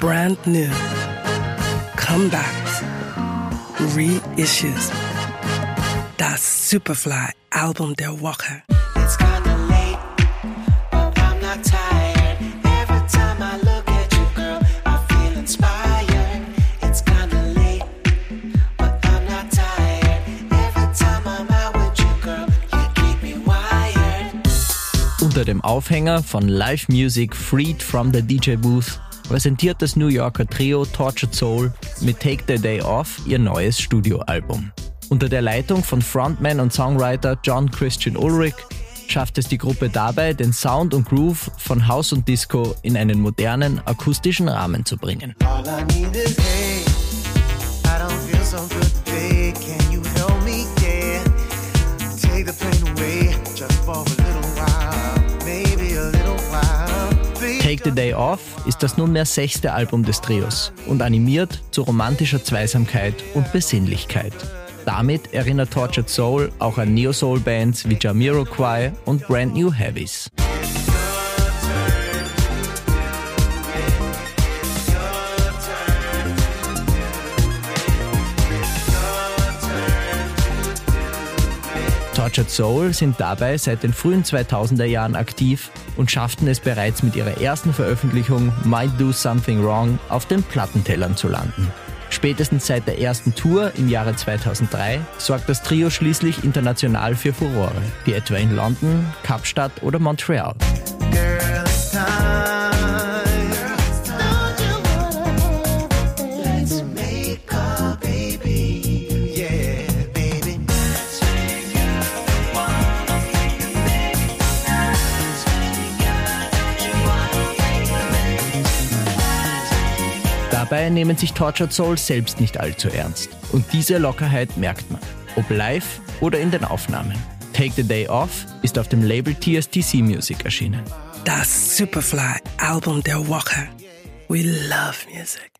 brand new, comebacks, reissues. Das Superfly Album der Woche. It's kinda late, but I'm not tired. Every time I look at you, girl, I feel inspired. It's kinda late, but I'm not tired. Every time I'm out with you, girl, you keep me wired. Unter dem Aufhänger von Live Music Freed from the DJ Booth präsentiert das New Yorker Trio Tortured Soul mit Take the Day Off ihr neues Studioalbum. Unter der Leitung von Frontman und Songwriter John Christian Ulrich schafft es die Gruppe dabei, den Sound und Groove von House und Disco in einen modernen akustischen Rahmen zu bringen. All I need is hey. I don't feel so good Take the Day Off ist das nunmehr sechste Album des Trios und animiert zu romantischer Zweisamkeit und Besinnlichkeit. Damit erinnert Tortured Soul auch an Neo-Soul-Bands wie Jamiroquai und Brand New Heavies. Tortured Soul sind dabei seit den frühen 2000er Jahren aktiv und schafften es bereits mit ihrer ersten Veröffentlichung Might Do Something Wrong auf den Plattentellern zu landen. Spätestens seit der ersten Tour im Jahre 2003 sorgt das Trio schließlich international für Furore, wie etwa in London, Kapstadt oder Montreal. Dabei nehmen sich Tortured Soul selbst nicht allzu ernst. Und diese Lockerheit merkt man, ob live oder in den Aufnahmen. Take the Day Off ist auf dem Label TSTC Music erschienen. Das Superfly Album der Woche. We love music.